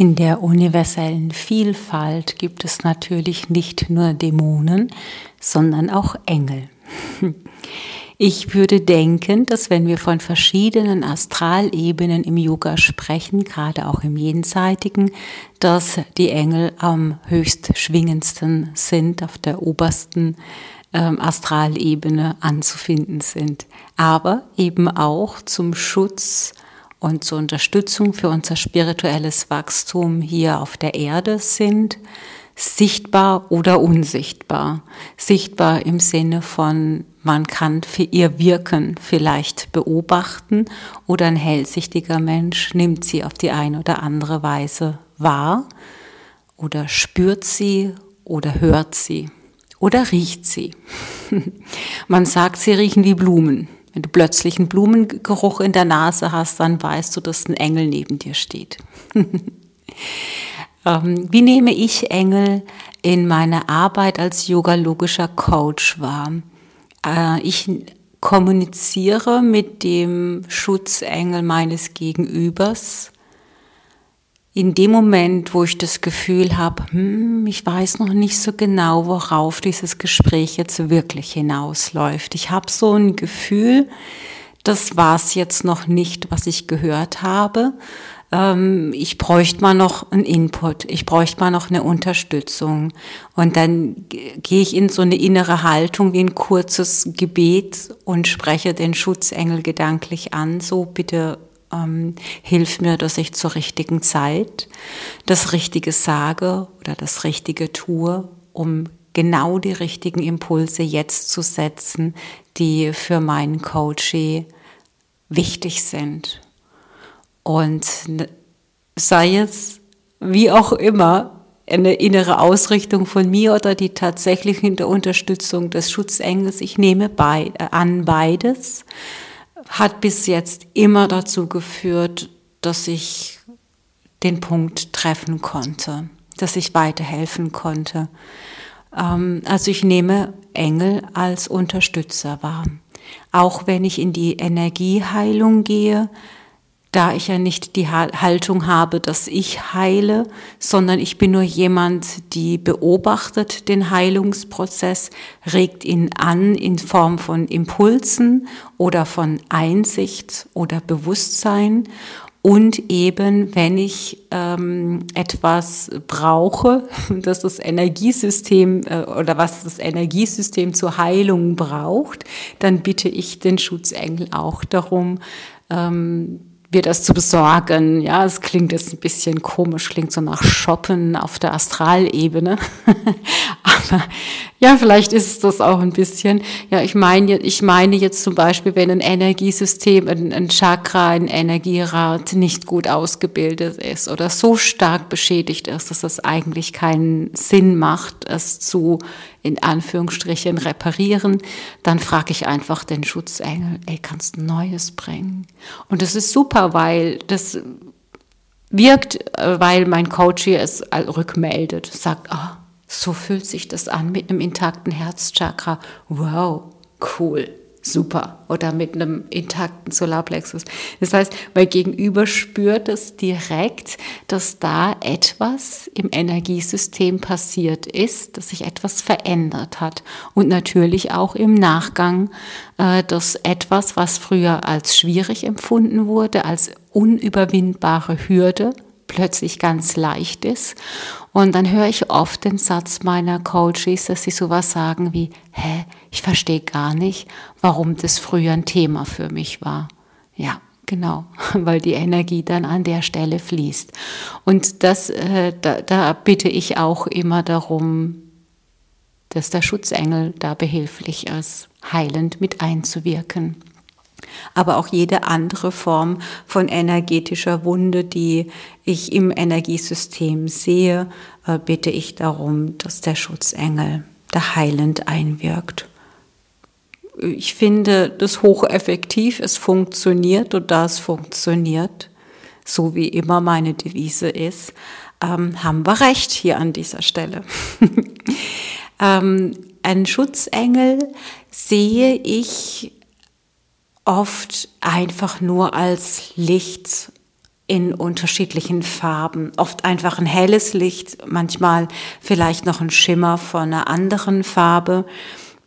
In der universellen Vielfalt gibt es natürlich nicht nur Dämonen, sondern auch Engel. Ich würde denken, dass wenn wir von verschiedenen Astralebenen im Yoga sprechen, gerade auch im Jenseitigen, dass die Engel am höchst schwingendsten sind, auf der obersten ähm, Astralebene anzufinden sind. Aber eben auch zum Schutz und zur Unterstützung für unser spirituelles Wachstum hier auf der Erde sind, sichtbar oder unsichtbar. Sichtbar im Sinne von, man kann für ihr Wirken vielleicht beobachten oder ein hellsichtiger Mensch nimmt sie auf die eine oder andere Weise wahr oder spürt sie oder hört sie oder riecht sie. man sagt, sie riechen wie Blumen. Wenn du plötzlich einen Blumengeruch in der Nase hast, dann weißt du, dass ein Engel neben dir steht. Ähm, wie nehme ich Engel in meiner Arbeit als yogalogischer Coach wahr? Äh, ich kommuniziere mit dem Schutzengel meines Gegenübers in dem Moment, wo ich das Gefühl habe, hm, ich weiß noch nicht so genau, worauf dieses Gespräch jetzt wirklich hinausläuft. Ich habe so ein Gefühl, das war es jetzt noch nicht, was ich gehört habe. Ähm, ich bräuchte mal noch einen Input, ich bräuchte mal noch eine Unterstützung. Und dann gehe ich in so eine innere Haltung wie ein kurzes Gebet und spreche den Schutzengel gedanklich an. So bitte ähm, hilft mir, dass ich zur richtigen Zeit das Richtige sage oder das Richtige tue, um genau die richtigen Impulse jetzt zu setzen, die für meinen Coachee wichtig sind. Und sei es wie auch immer eine innere Ausrichtung von mir oder die tatsächliche Unterstützung des Schutzengels, ich nehme bei, an beides hat bis jetzt immer dazu geführt, dass ich den Punkt treffen konnte, dass ich weiterhelfen konnte. Ähm, also ich nehme Engel als Unterstützer wahr. Auch wenn ich in die Energieheilung gehe, da ich ja nicht die Haltung habe, dass ich heile, sondern ich bin nur jemand, die beobachtet den Heilungsprozess, regt ihn an in Form von Impulsen oder von Einsicht oder Bewusstsein. Und eben, wenn ich ähm, etwas brauche, dass das Energiesystem äh, oder was das Energiesystem zur Heilung braucht, dann bitte ich den Schutzengel auch darum, ähm, wir das zu besorgen. Ja, es klingt jetzt ein bisschen komisch, klingt so nach Shoppen auf der Astralebene. Aber ja, vielleicht ist das auch ein bisschen. Ja, ich meine, ich meine jetzt zum Beispiel, wenn ein Energiesystem, ein, ein Chakra, ein Energierad nicht gut ausgebildet ist oder so stark beschädigt ist, dass es eigentlich keinen Sinn macht, es zu in Anführungsstrichen reparieren, dann frage ich einfach den Schutzengel, ey, kannst du Neues bringen? Und das ist super, weil das wirkt, äh, weil mein Coach hier es rückmeldet, sagt, ah, oh, so fühlt sich das an mit einem intakten Herzchakra. Wow, cool, super. Oder mit einem intakten Solarplexus. Das heißt, mein Gegenüber spürt es direkt, dass da etwas im Energiesystem passiert ist, dass sich etwas verändert hat. Und natürlich auch im Nachgang, äh, dass etwas, was früher als schwierig empfunden wurde, als unüberwindbare Hürde, plötzlich ganz leicht ist. Und dann höre ich oft den Satz meiner Coaches, dass sie sowas sagen wie, hä, ich verstehe gar nicht, warum das früher ein Thema für mich war. Ja, genau, weil die Energie dann an der Stelle fließt. Und das, äh, da, da bitte ich auch immer darum, dass der Schutzengel da behilflich ist, heilend mit einzuwirken aber auch jede andere Form von energetischer Wunde, die ich im Energiesystem sehe, äh, bitte ich darum, dass der Schutzengel der heilend einwirkt. Ich finde das hocheffektiv, es funktioniert und da es funktioniert, so wie immer meine Devise ist, ähm, haben wir recht hier an dieser Stelle. ähm, ein Schutzengel sehe ich oft einfach nur als Licht in unterschiedlichen Farben. Oft einfach ein helles Licht, manchmal vielleicht noch ein Schimmer von einer anderen Farbe.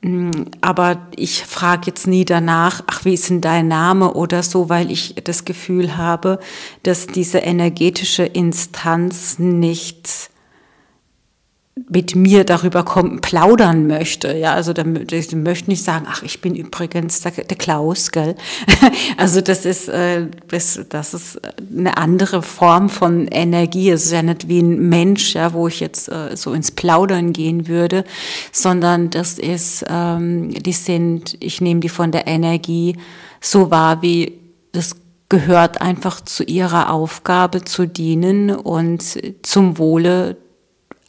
Mm, aber ich frage jetzt nie danach, ach, wie ist denn dein Name oder so, weil ich das Gefühl habe, dass diese energetische Instanz nicht mit mir darüber kommen, plaudern möchte. Ja, also da, ich möchte nicht sagen, ach, ich bin übrigens der, der Klaus, gell? Also das ist, äh, das, das ist eine andere Form von Energie. Es ist ja nicht wie ein Mensch, ja, wo ich jetzt äh, so ins Plaudern gehen würde, sondern das ist, ähm, die sind, ich nehme die von der Energie so wahr, wie das gehört einfach zu ihrer Aufgabe zu dienen und zum Wohle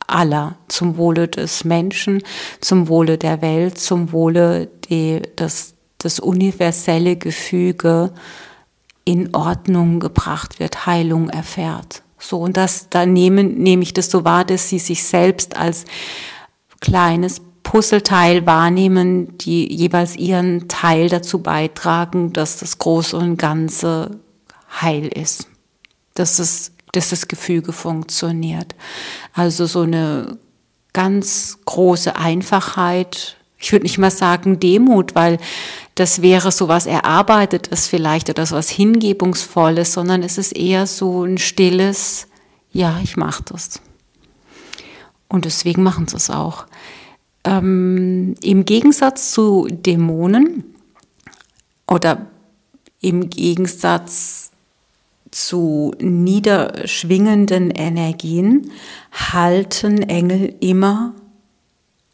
aller, zum Wohle des Menschen, zum Wohle der Welt, zum Wohle die, das, das universelle Gefüge in Ordnung gebracht wird, Heilung erfährt. So, und das, da nehme, nehme ich das so wahr, dass sie sich selbst als kleines Puzzleteil wahrnehmen, die jeweils ihren Teil dazu beitragen, dass das Große und Ganze heil ist. Dass es dass das Gefüge funktioniert. Also so eine ganz große Einfachheit. Ich würde nicht mal sagen Demut, weil das wäre so was Erarbeitetes vielleicht oder so was Hingebungsvolles, sondern es ist eher so ein stilles, ja, ich mache das. Und deswegen machen sie es auch. Ähm, Im Gegensatz zu Dämonen oder im Gegensatz zu niederschwingenden Energien halten Engel immer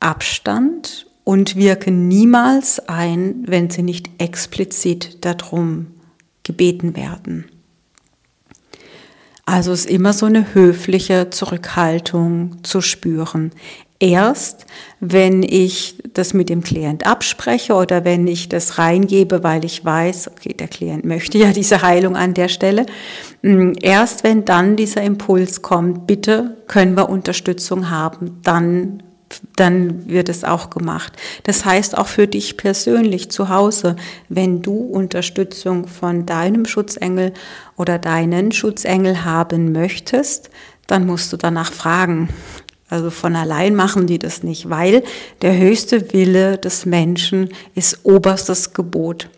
Abstand und wirken niemals ein, wenn sie nicht explizit darum gebeten werden. Also ist immer so eine höfliche Zurückhaltung zu spüren erst, wenn ich das mit dem Klient abspreche oder wenn ich das reingebe, weil ich weiß, okay, der Klient möchte ja diese Heilung an der Stelle. Mm, erst wenn dann dieser Impuls kommt, bitte können wir Unterstützung haben, dann dann wird es auch gemacht. Das heißt auch für dich persönlich zu Hause, wenn du Unterstützung von deinem Schutzengel oder deinen Schutzengel haben möchtest, dann musst du danach fragen. Also von allein machen die das nicht, weil der höchste Wille des Menschen ist oberstes Gebot.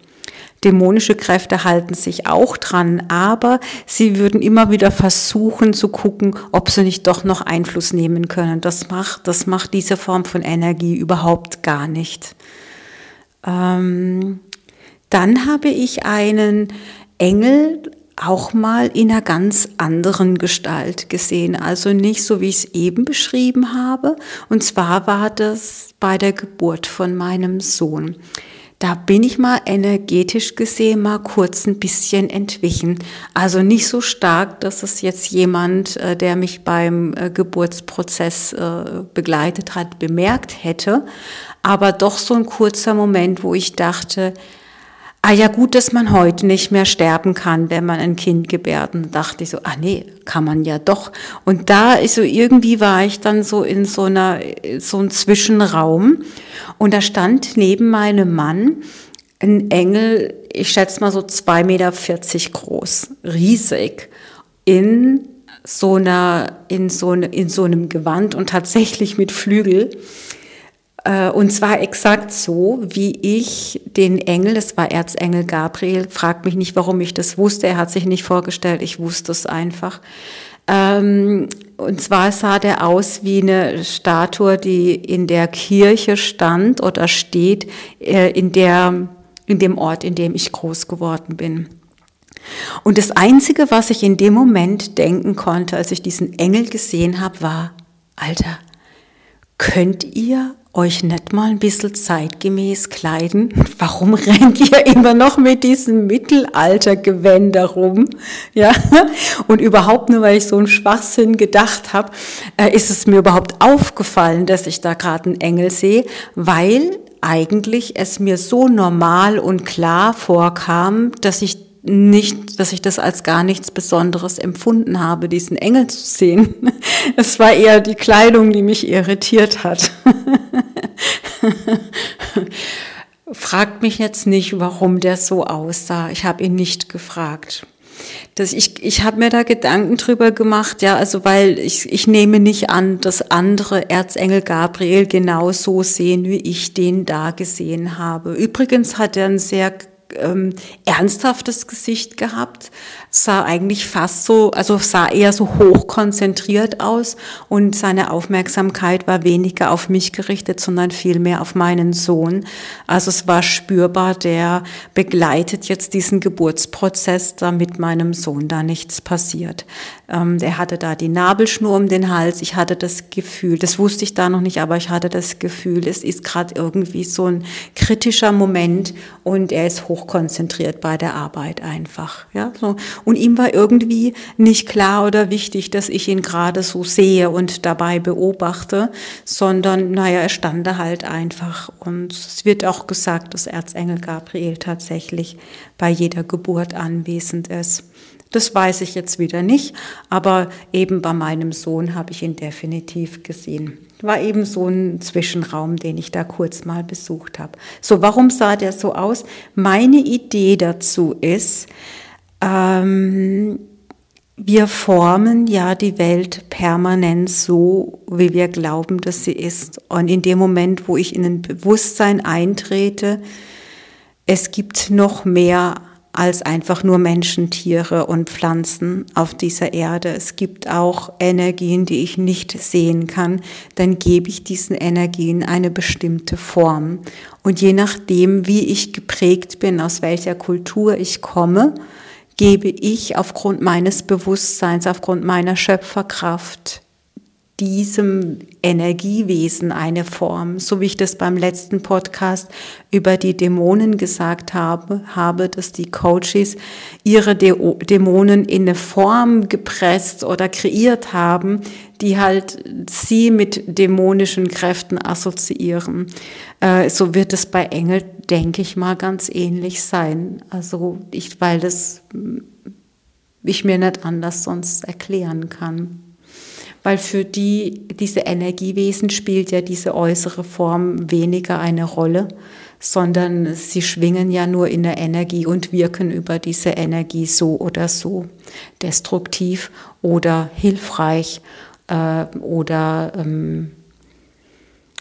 Dämonische Kräfte halten sich auch dran, aber sie würden immer wieder versuchen zu gucken, ob sie nicht doch noch Einfluss nehmen können. Das macht, das macht diese Form von Energie überhaupt gar nicht. Ähm, dann habe ich einen Engel, auch mal in einer ganz anderen Gestalt gesehen. Also nicht so, wie ich es eben beschrieben habe. Und zwar war das bei der Geburt von meinem Sohn. Da bin ich mal energetisch gesehen mal kurz ein bisschen entwichen. Also nicht so stark, dass es jetzt jemand, äh, der mich beim äh, Geburtsprozess äh, begleitet hat, bemerkt hätte. Aber doch so ein kurzer Moment, wo ich dachte, ah ja gut, dass man heute nicht mehr sterben kann, wenn man ein Kind gebärt. Und dachte ich so, ah nee, kann man ja doch. Und da ist so, irgendwie war ich dann so in so einer, so ein Zwischenraum. Und da stand neben meinem Mann ein Engel, ich schätze mal so 2,40 Meter groß, riesig, in so einer, in so, in so einem Gewand und tatsächlich mit Flügel. Äh, und zwar exakt so, wie ich den Engel, das war Erzengel Gabriel, fragt mich nicht, warum ich das wusste, er hat sich nicht vorgestellt, ich wusste es einfach. Ähm, und zwar sah der aus wie eine Statue, die in der Kirche stand oder steht, äh, in, der, in dem Ort, in dem ich groß geworden bin. Und das Einzige, was ich in dem Moment denken konnte, als ich diesen Engel gesehen habe, war, Alter, könnt ihr euch nicht mal ein bisschen zeitgemäß kleiden? Warum rennt ihr immer noch mit diesen Mittelaltergewänder rum? Ja, und überhaupt nur, weil ich so einen Schwachsinn gedacht habe, äh, ist es mir überhaupt aufgefallen, dass ich da gerade einen Engel sehe, weil eigentlich es mir so normal und klar vorkam, dass ich nicht, dass ich das als gar nichts Besonderes empfunden habe, diesen Engel zu sehen. Es war eher die Kleidung, die mich irritiert hat. Fragt mich jetzt nicht, warum der so aussah. Ich habe ihn nicht gefragt. Das, ich ich habe mir da Gedanken drüber gemacht, ja, also weil ich, ich nehme nicht an, dass andere Erzengel Gabriel genau so sehen, wie ich den da gesehen habe. Übrigens hat er einen sehr ähm, ernsthaftes Gesicht gehabt, sah eigentlich fast so, also sah eher so hoch konzentriert aus und seine Aufmerksamkeit war weniger auf mich gerichtet, sondern vielmehr auf meinen Sohn. Also es war spürbar, der begleitet jetzt diesen Geburtsprozess, damit meinem Sohn da nichts passiert. Ähm, er hatte da die Nabelschnur um den Hals. Ich hatte das Gefühl, das wusste ich da noch nicht, aber ich hatte das Gefühl, es ist gerade irgendwie so ein kritischer Moment und er ist hochkonzentriert bei der Arbeit einfach. Ja, so. Und ihm war irgendwie nicht klar oder wichtig, dass ich ihn gerade so sehe und dabei beobachte, sondern naja, er stand da halt einfach. Und es wird auch gesagt, dass Erzengel Gabriel tatsächlich bei jeder Geburt anwesend ist. Das weiß ich jetzt wieder nicht, aber eben bei meinem Sohn habe ich ihn definitiv gesehen. War eben so ein Zwischenraum, den ich da kurz mal besucht habe. So, warum sah der so aus? Meine Idee dazu ist, ähm, wir formen ja die Welt permanent so, wie wir glauben, dass sie ist. Und in dem Moment, wo ich in ein Bewusstsein eintrete, es gibt noch mehr als einfach nur Menschen, Tiere und Pflanzen auf dieser Erde. Es gibt auch Energien, die ich nicht sehen kann. Dann gebe ich diesen Energien eine bestimmte Form. Und je nachdem, wie ich geprägt bin, aus welcher Kultur ich komme, gebe ich aufgrund meines Bewusstseins, aufgrund meiner Schöpferkraft diesem Energiewesen eine Form, so wie ich das beim letzten Podcast über die Dämonen gesagt habe, habe, dass die Coaches ihre Dämonen in eine Form gepresst oder kreiert haben, die halt sie mit dämonischen Kräften assoziieren. Äh, so wird es bei Engel, denke ich mal, ganz ähnlich sein. Also ich, weil das ich mir nicht anders sonst erklären kann weil für die, diese Energiewesen spielt ja diese äußere Form weniger eine Rolle, sondern sie schwingen ja nur in der Energie und wirken über diese Energie so oder so, destruktiv oder hilfreich äh, oder ähm,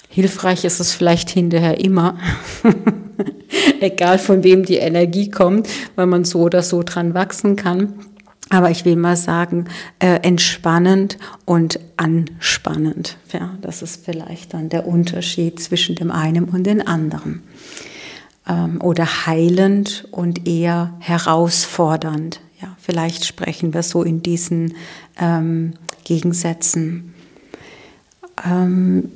hilfreich ist es vielleicht hinterher immer, egal von wem die Energie kommt, weil man so oder so dran wachsen kann. Aber ich will mal sagen, äh, entspannend und anspannend. Ja, das ist vielleicht dann der Unterschied zwischen dem einen und dem anderen. Ähm, oder heilend und eher herausfordernd. Ja, vielleicht sprechen wir so in diesen ähm, Gegensätzen. Ähm,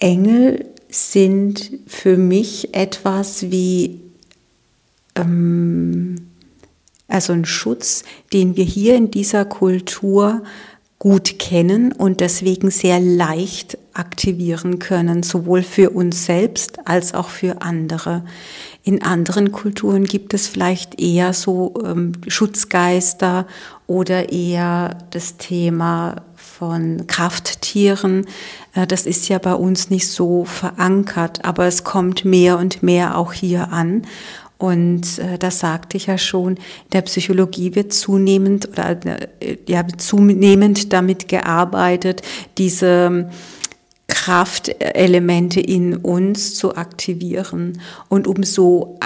Engel sind für mich etwas wie ähm, also ein Schutz, den wir hier in dieser Kultur gut kennen und deswegen sehr leicht aktivieren können, sowohl für uns selbst als auch für andere. In anderen Kulturen gibt es vielleicht eher so ähm, Schutzgeister oder eher das Thema von Krafttieren. Äh, das ist ja bei uns nicht so verankert, aber es kommt mehr und mehr auch hier an. Und äh, das sagte ich ja schon, in der Psychologie wird zunehmend oder äh, ja, zunehmend damit gearbeitet, diese ähm, Kraftelemente in uns zu aktivieren. Und umso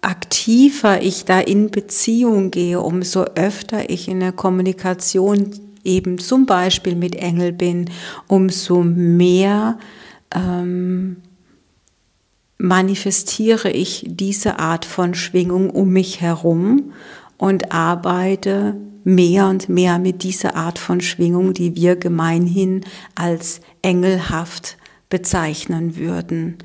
aktiver ich da in Beziehung gehe, umso öfter ich in der Kommunikation eben zum Beispiel mit Engel bin, umso mehr ähm, manifestiere ich diese Art von Schwingung um mich herum und arbeite mehr und mehr mit dieser Art von Schwingung, die wir gemeinhin als engelhaft bezeichnen würden.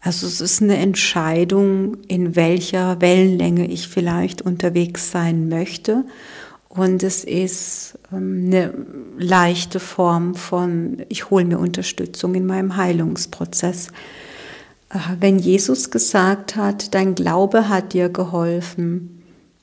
Also es ist eine Entscheidung, in welcher Wellenlänge ich vielleicht unterwegs sein möchte. Und es ist ähm, eine leichte Form von, ich hole mir Unterstützung in meinem Heilungsprozess. Wenn Jesus gesagt hat, dein Glaube hat dir geholfen,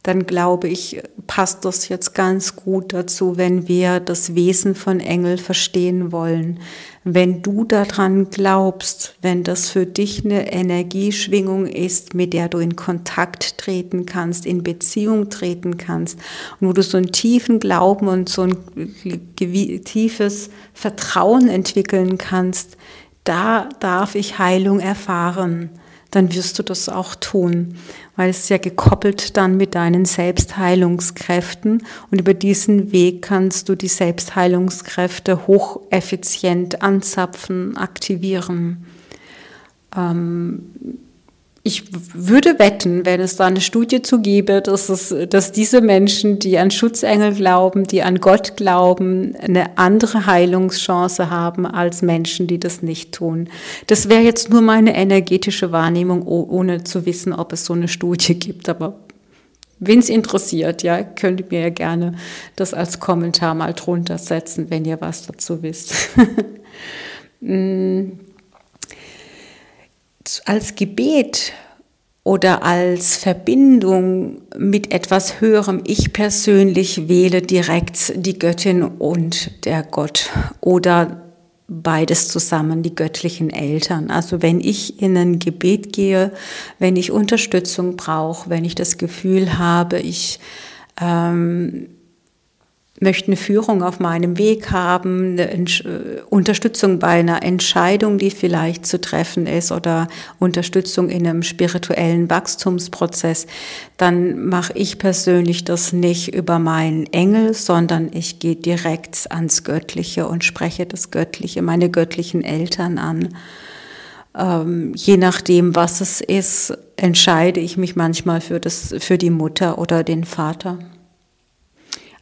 dann glaube ich, passt das jetzt ganz gut dazu, wenn wir das Wesen von Engel verstehen wollen. Wenn du daran glaubst, wenn das für dich eine Energieschwingung ist, mit der du in Kontakt treten kannst, in Beziehung treten kannst, und wo du so einen tiefen Glauben und so ein tiefes Vertrauen entwickeln kannst, da darf ich Heilung erfahren, dann wirst du das auch tun, weil es ist ja gekoppelt dann mit deinen Selbstheilungskräften und über diesen Weg kannst du die Selbstheilungskräfte hocheffizient anzapfen, aktivieren. Ähm, ich würde wetten, wenn es da eine Studie zu gäbe, dass, es, dass diese Menschen, die an Schutzengel glauben, die an Gott glauben, eine andere Heilungschance haben als Menschen, die das nicht tun. Das wäre jetzt nur meine energetische Wahrnehmung, ohne zu wissen, ob es so eine Studie gibt. Aber wenn es interessiert, ja, könnt ihr mir ja gerne das als Kommentar mal drunter setzen, wenn ihr was dazu wisst. Als Gebet oder als Verbindung mit etwas Höherem. Ich persönlich wähle direkt die Göttin und der Gott oder beides zusammen, die göttlichen Eltern. Also wenn ich in ein Gebet gehe, wenn ich Unterstützung brauche, wenn ich das Gefühl habe, ich ähm, möchte eine Führung auf meinem Weg haben, äh, Unterstützung bei einer Entscheidung, die vielleicht zu treffen ist oder Unterstützung in einem spirituellen Wachstumsprozess, dann mache ich persönlich das nicht über meinen Engel, sondern ich gehe direkt ans Göttliche und spreche das Göttliche, meine göttlichen Eltern an. Ähm, je nachdem, was es ist, entscheide ich mich manchmal für, das, für die Mutter oder den Vater.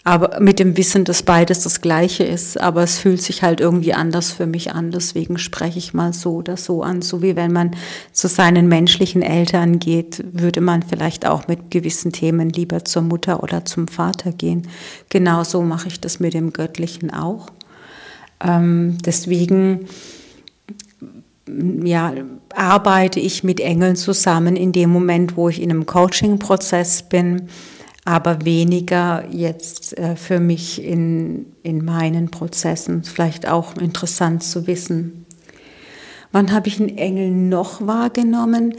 Aber mit dem Wissen, dass beides das Gleiche ist, aber es fühlt sich halt irgendwie anders für mich an. Deswegen spreche ich mal so oder so an. So wie wenn man zu seinen menschlichen Eltern geht, würde man vielleicht auch mit gewissen Themen lieber zur Mutter oder zum Vater gehen. Genauso mache ich das mit dem Göttlichen auch. Ähm, deswegen ja, arbeite ich mit Engeln zusammen in dem Moment, wo ich in einem Coaching-Prozess bin aber weniger jetzt äh, für mich in, in meinen Prozessen. Vielleicht auch interessant zu wissen. Wann habe ich einen Engel noch wahrgenommen?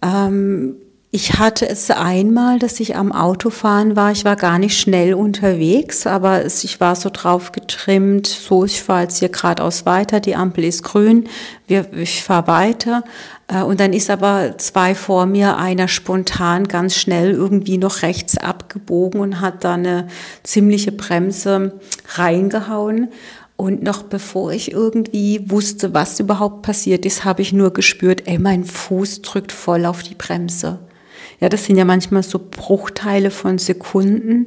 Ähm, ich hatte es einmal, dass ich am Autofahren war. Ich war gar nicht schnell unterwegs, aber ich war so drauf getrimmt, so ich fahre jetzt hier geradeaus weiter, die Ampel ist grün, ich fahre weiter. Äh, und dann ist aber zwei vor mir einer spontan ganz schnell irgendwie noch rechts abgebogen und hat da eine ziemliche Bremse reingehauen. Und noch bevor ich irgendwie wusste, was überhaupt passiert ist, habe ich nur gespürt, ey, mein Fuß drückt voll auf die Bremse. Ja, das sind ja manchmal so Bruchteile von Sekunden,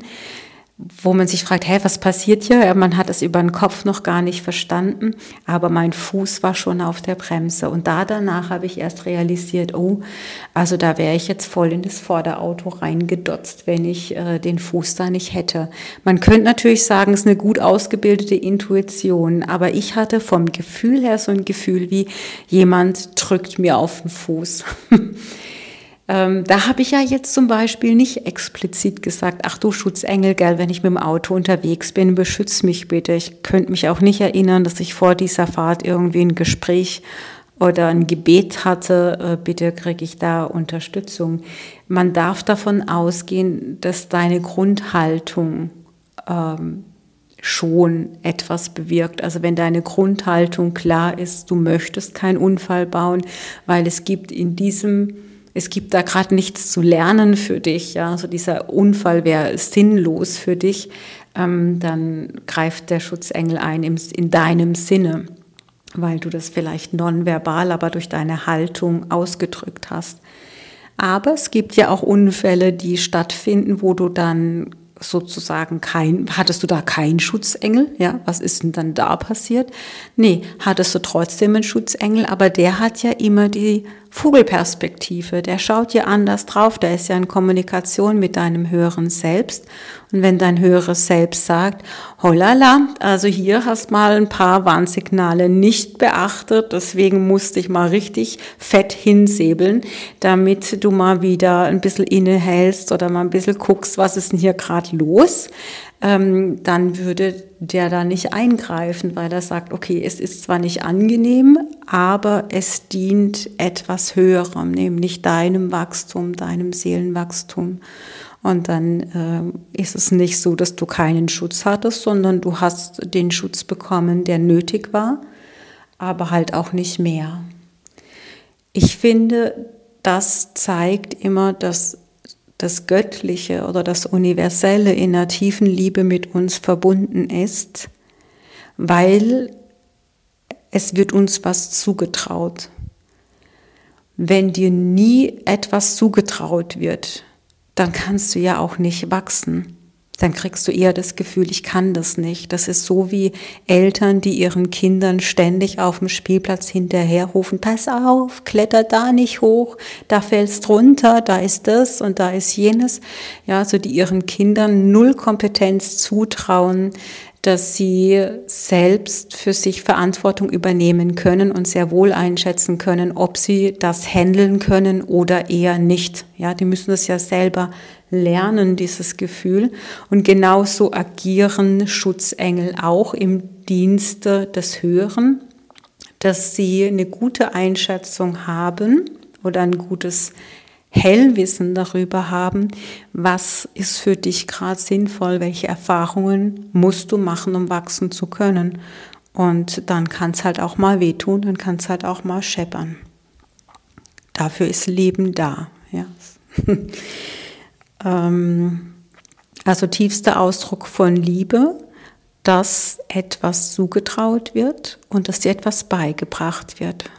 wo man sich fragt, hä, was passiert hier? Man hat es über den Kopf noch gar nicht verstanden, aber mein Fuß war schon auf der Bremse. Und da danach habe ich erst realisiert, oh, also da wäre ich jetzt voll in das Vorderauto reingedotzt, wenn ich äh, den Fuß da nicht hätte. Man könnte natürlich sagen, es ist eine gut ausgebildete Intuition, aber ich hatte vom Gefühl her so ein Gefühl wie, jemand drückt mir auf den Fuß. Ähm, da habe ich ja jetzt zum Beispiel nicht explizit gesagt, ach du Schutzengel, gell, wenn ich mit dem Auto unterwegs bin, beschütz mich bitte. Ich könnte mich auch nicht erinnern, dass ich vor dieser Fahrt irgendwie ein Gespräch oder ein Gebet hatte, äh, bitte kriege ich da Unterstützung. Man darf davon ausgehen, dass deine Grundhaltung ähm, schon etwas bewirkt. Also wenn deine Grundhaltung klar ist, du möchtest keinen Unfall bauen, weil es gibt in diesem es gibt da gerade nichts zu lernen für dich, ja, so dieser Unfall wäre sinnlos für dich, ähm, dann greift der Schutzengel ein im, in deinem Sinne, weil du das vielleicht nonverbal, aber durch deine Haltung ausgedrückt hast. Aber es gibt ja auch Unfälle, die stattfinden, wo du dann sozusagen kein, hattest du da keinen Schutzengel? Ja, was ist denn dann da passiert? Nee, hattest du trotzdem einen Schutzengel, aber der hat ja immer die Vogelperspektive. Der schaut ja anders drauf. Der ist ja in Kommunikation mit deinem höheren Selbst. Und wenn dein höheres Selbst sagt, holala, also hier hast mal ein paar Warnsignale nicht beachtet, deswegen musste ich mal richtig fett hinsäbeln, damit du mal wieder ein bisschen innehältst oder mal ein bisschen guckst, was ist denn hier gerade los, ähm, dann würde der da nicht eingreifen, weil er sagt, okay, es ist zwar nicht angenehm, aber es dient etwas Höherem, nämlich deinem Wachstum, deinem Seelenwachstum. Und dann äh, ist es nicht so, dass du keinen Schutz hattest, sondern du hast den Schutz bekommen, der nötig war, aber halt auch nicht mehr. Ich finde, das zeigt immer, dass das Göttliche oder das Universelle in der tiefen Liebe mit uns verbunden ist, weil es wird uns was zugetraut. Wenn dir nie etwas zugetraut wird, dann kannst du ja auch nicht wachsen dann kriegst du eher das Gefühl, ich kann das nicht. Das ist so wie Eltern, die ihren Kindern ständig auf dem Spielplatz hinterherrufen, pass auf, kletter da nicht hoch, da fällst runter, da ist das und da ist jenes. Ja, so die ihren Kindern null Kompetenz zutrauen, dass sie selbst für sich Verantwortung übernehmen können und sehr wohl einschätzen können, ob sie das handeln können oder eher nicht. Ja, die müssen das ja selber lernen, dieses Gefühl. Und genauso agieren Schutzengel auch im Dienste des Höheren, dass sie eine gute Einschätzung haben oder ein gutes Hellwissen darüber haben, was ist für dich gerade sinnvoll, welche Erfahrungen musst du machen, um wachsen zu können. Und dann kann es halt auch mal wehtun, dann kann es halt auch mal scheppern. Dafür ist Leben da. Ja. Ähm, also tiefster Ausdruck von Liebe, dass etwas zugetraut wird und dass dir etwas beigebracht wird.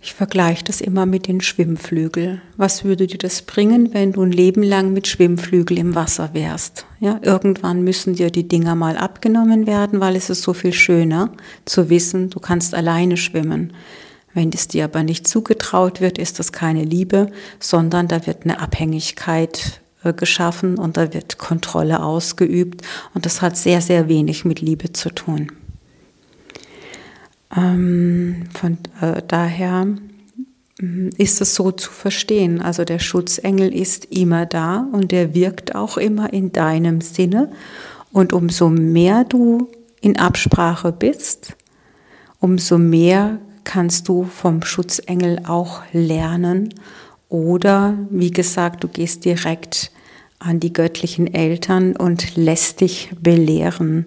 Ich vergleiche das immer mit den Schwimmflügeln. Was würde dir das bringen, wenn du ein Leben lang mit Schwimmflügel im Wasser wärst? Ja, irgendwann müssen dir die Dinger mal abgenommen werden, weil es ist so viel schöner zu wissen, du kannst alleine schwimmen. Wenn es dir aber nicht zugetraut wird, ist das keine Liebe, sondern da wird eine Abhängigkeit äh, geschaffen und da wird Kontrolle ausgeübt und das hat sehr, sehr wenig mit Liebe zu tun. Ähm, von äh, daher mm, ist es so zu verstehen. Also der Schutzengel ist immer da und der wirkt auch immer in deinem Sinne. Und umso mehr du in Absprache bist, umso mehr kannst du vom Schutzengel auch lernen. Oder, wie gesagt, du gehst direkt an die göttlichen Eltern und lässt dich belehren.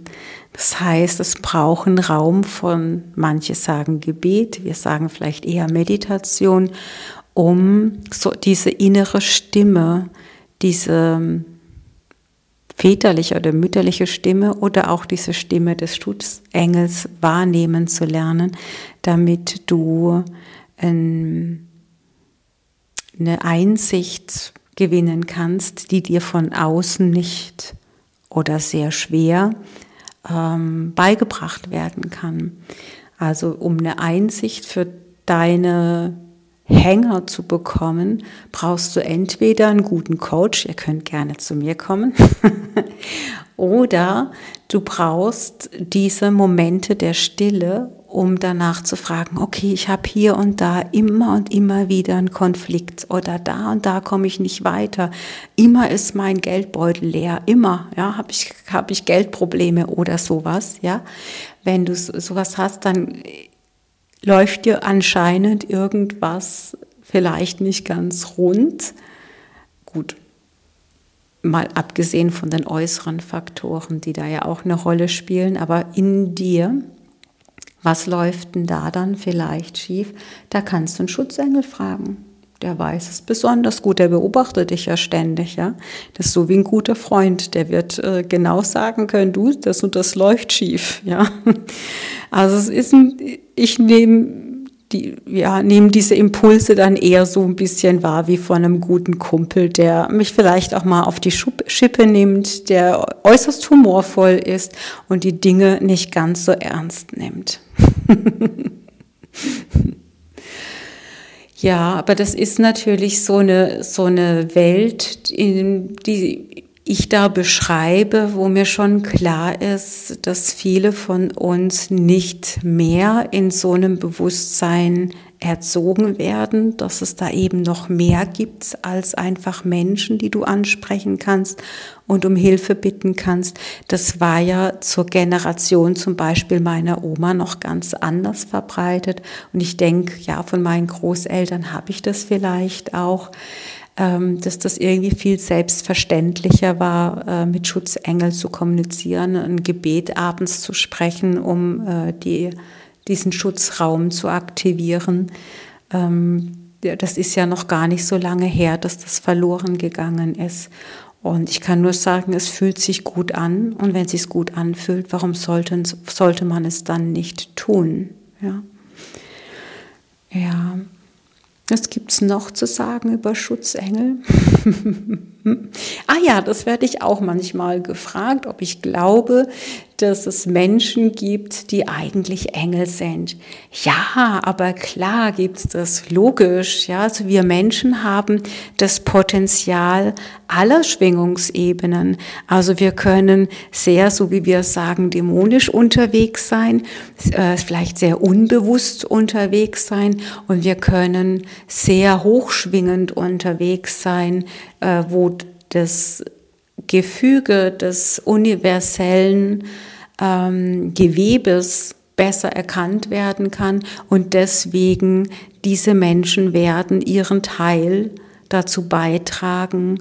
Das heißt, es braucht einen Raum von, manche sagen Gebet, wir sagen vielleicht eher Meditation, um so diese innere Stimme, diese väterliche oder mütterliche Stimme oder auch diese Stimme des Schutzengels wahrnehmen zu lernen, damit du ähm, eine Einsicht gewinnen kannst, die dir von außen nicht oder sehr schwer ähm, beigebracht werden kann. Also um eine Einsicht für deine Hänger zu bekommen, brauchst du entweder einen guten Coach, ihr könnt gerne zu mir kommen, oder du brauchst diese Momente der Stille, um danach zu fragen, okay, ich habe hier und da immer und immer wieder einen Konflikt oder da und da komme ich nicht weiter. Immer ist mein Geldbeutel leer, immer, ja, habe ich habe ich Geldprobleme oder sowas, ja. Wenn du sowas hast, dann läuft dir anscheinend irgendwas vielleicht nicht ganz rund. Gut, mal abgesehen von den äußeren Faktoren, die da ja auch eine Rolle spielen, aber in dir, was läuft denn da dann vielleicht schief? Da kannst du einen Schutzengel fragen. Der weiß es besonders gut, der beobachtet dich ja ständig, ja. Das ist so wie ein guter Freund, der wird äh, genau sagen können, du, das und das läuft schief, ja. Also es ist ein, ich nehme die, ja, nehmen diese Impulse dann eher so ein bisschen wahr wie von einem guten Kumpel, der mich vielleicht auch mal auf die Schippe nimmt, der äußerst humorvoll ist und die Dinge nicht ganz so ernst nimmt. ja, aber das ist natürlich so eine, so eine Welt, in die ich da beschreibe, wo mir schon klar ist, dass viele von uns nicht mehr in so einem Bewusstsein erzogen werden, dass es da eben noch mehr gibt als einfach Menschen, die du ansprechen kannst und um Hilfe bitten kannst. Das war ja zur Generation zum Beispiel meiner Oma noch ganz anders verbreitet. Und ich denke, ja, von meinen Großeltern habe ich das vielleicht auch. Ähm, dass das irgendwie viel selbstverständlicher war, äh, mit Schutzengel zu kommunizieren, ein Gebet abends zu sprechen, um äh, die, diesen Schutzraum zu aktivieren. Ähm, das ist ja noch gar nicht so lange her, dass das verloren gegangen ist. Und ich kann nur sagen, es fühlt sich gut an. Und wenn es sich gut anfühlt, warum sollte, sollte man es dann nicht tun? Ja. Ja. Was gibt es noch zu sagen über Schutzengel? ah ja, das werde ich auch manchmal gefragt, ob ich glaube, dass es Menschen gibt, die eigentlich Engel sind. Ja, aber klar gibt es das, logisch. Ja, also wir Menschen haben das Potenzial aller Schwingungsebenen. Also wir können sehr, so wie wir sagen, dämonisch unterwegs sein, äh, vielleicht sehr unbewusst unterwegs sein und wir können sehr hochschwingend unterwegs sein, äh, wo das Gefüge des universellen ähm, Gewebes besser erkannt werden kann und deswegen diese Menschen werden ihren Teil dazu beitragen,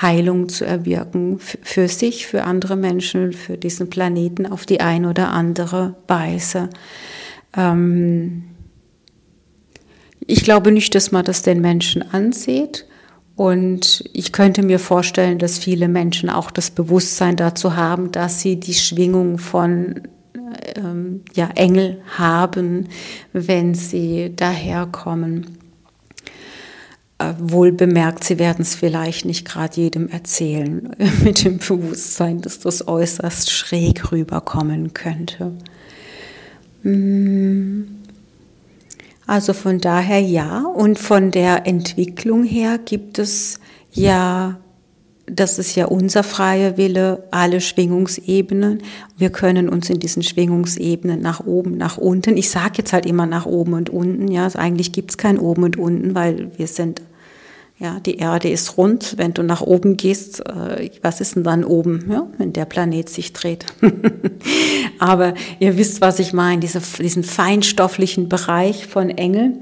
Heilung zu erwirken für sich, für andere Menschen, für diesen Planeten auf die ein oder andere Weise. Ähm ich glaube nicht, dass man das den Menschen ansieht. Und ich könnte mir vorstellen, dass viele Menschen auch das Bewusstsein dazu haben, dass sie die Schwingung von ähm, ja, Engel haben, wenn sie daherkommen. Äh, wohl bemerkt, sie werden es vielleicht nicht gerade jedem erzählen, mit dem Bewusstsein, dass das äußerst schräg rüberkommen könnte. Hm. Also von daher ja. Und von der Entwicklung her gibt es ja, das ist ja unser freier Wille, alle Schwingungsebenen. Wir können uns in diesen Schwingungsebenen nach oben, nach unten. Ich sage jetzt halt immer nach oben und unten. Ja, also eigentlich gibt es kein oben und unten, weil wir sind ja, die Erde ist rund. Wenn du nach oben gehst, äh, was ist denn dann oben, ja, wenn der Planet sich dreht? Aber ihr wisst, was ich meine, diese, diesen feinstofflichen Bereich von Engel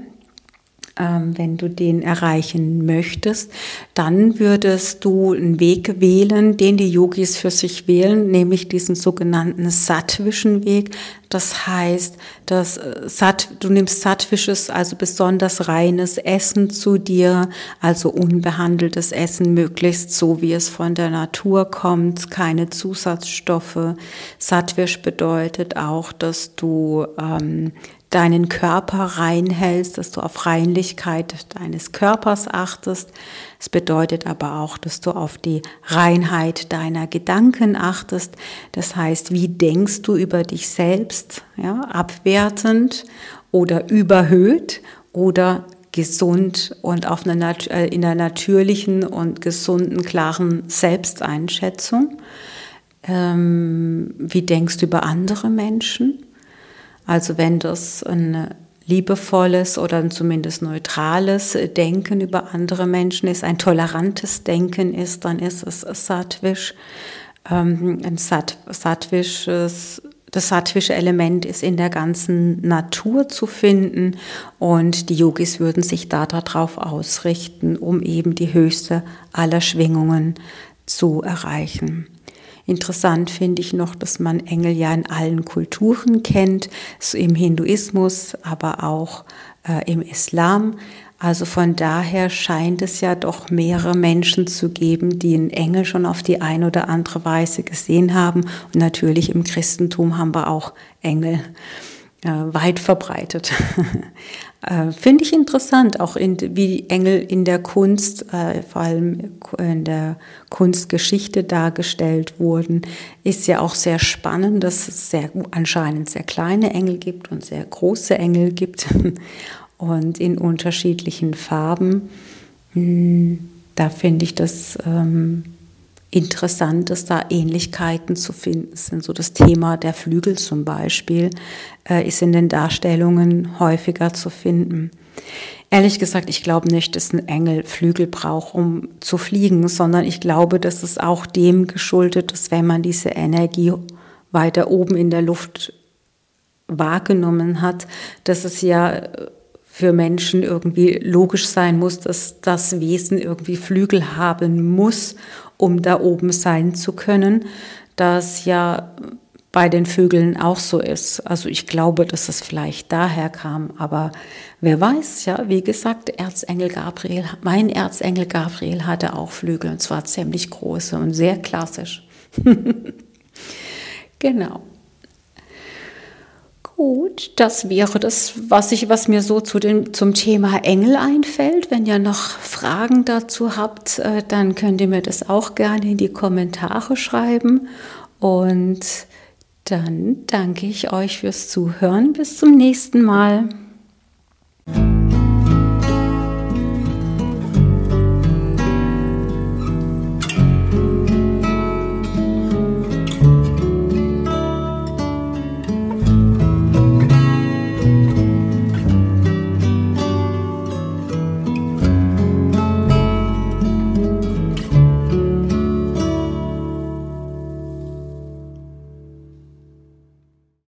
ähm, wenn du den erreichen möchtest, dann würdest du einen Weg wählen, den die Yogis für sich wählen, nämlich diesen sogenannten sattwischen Weg. Das heißt, dass äh, Sat, du nimmst sattwisches, also besonders reines Essen zu dir, also unbehandeltes Essen, möglichst so, wie es von der Natur kommt, keine Zusatzstoffe. Sattwisch bedeutet auch, dass du ähm, deinen Körper reinhältst, dass du auf Reinlichkeit deines Körpers achtest. Es bedeutet aber auch, dass du auf die Reinheit deiner Gedanken achtest. Das heißt, wie denkst du über dich selbst? Ja, abwertend oder überhöht oder gesund und auf einer, äh, in einer natürlichen und gesunden, klaren Selbsteinschätzung. Ähm, wie denkst du über andere Menschen? Also wenn das ein liebevolles oder zumindest neutrales Denken über andere Menschen ist, ein tolerantes Denken ist, dann ist es Sattwisch. Ähm, ein Sat Sattwisches das sattwische Element ist in der ganzen Natur zu finden und die Yogis würden sich da darauf ausrichten, um eben die höchste aller Schwingungen zu erreichen. Interessant finde ich noch, dass man Engel ja in allen Kulturen kennt, so im Hinduismus, aber auch äh, im Islam. Also von daher scheint es ja doch mehrere Menschen zu geben, die einen Engel schon auf die eine oder andere Weise gesehen haben. Und natürlich im Christentum haben wir auch Engel. Äh, weit verbreitet. äh, Finde ich interessant, auch in, wie Engel in der Kunst, äh, vor allem in der Kunstgeschichte dargestellt wurden. Ist ja auch sehr spannend, dass es sehr, anscheinend sehr kleine Engel gibt und sehr große Engel gibt und in unterschiedlichen Farben. Hm, da finde ich das ähm, interessant, dass da Ähnlichkeiten zu finden sind. So das Thema der Flügel zum Beispiel äh, ist in den Darstellungen häufiger zu finden. Ehrlich gesagt, ich glaube nicht, dass ein Engel Flügel braucht, um zu fliegen, sondern ich glaube, dass es auch dem geschuldet ist, wenn man diese Energie weiter oben in der Luft wahrgenommen hat, dass es ja für Menschen irgendwie logisch sein muss, dass das Wesen irgendwie Flügel haben muss, um da oben sein zu können, das ja bei den Vögeln auch so ist. Also ich glaube, dass es vielleicht daher kam, aber wer weiß, ja, wie gesagt, Erzengel Gabriel, mein Erzengel Gabriel hatte auch Flügel und zwar ziemlich große und sehr klassisch. genau. Gut, das wäre das, was, ich, was mir so zu dem, zum Thema Engel einfällt. Wenn ihr noch Fragen dazu habt, äh, dann könnt ihr mir das auch gerne in die Kommentare schreiben. Und dann danke ich euch fürs Zuhören. Bis zum nächsten Mal.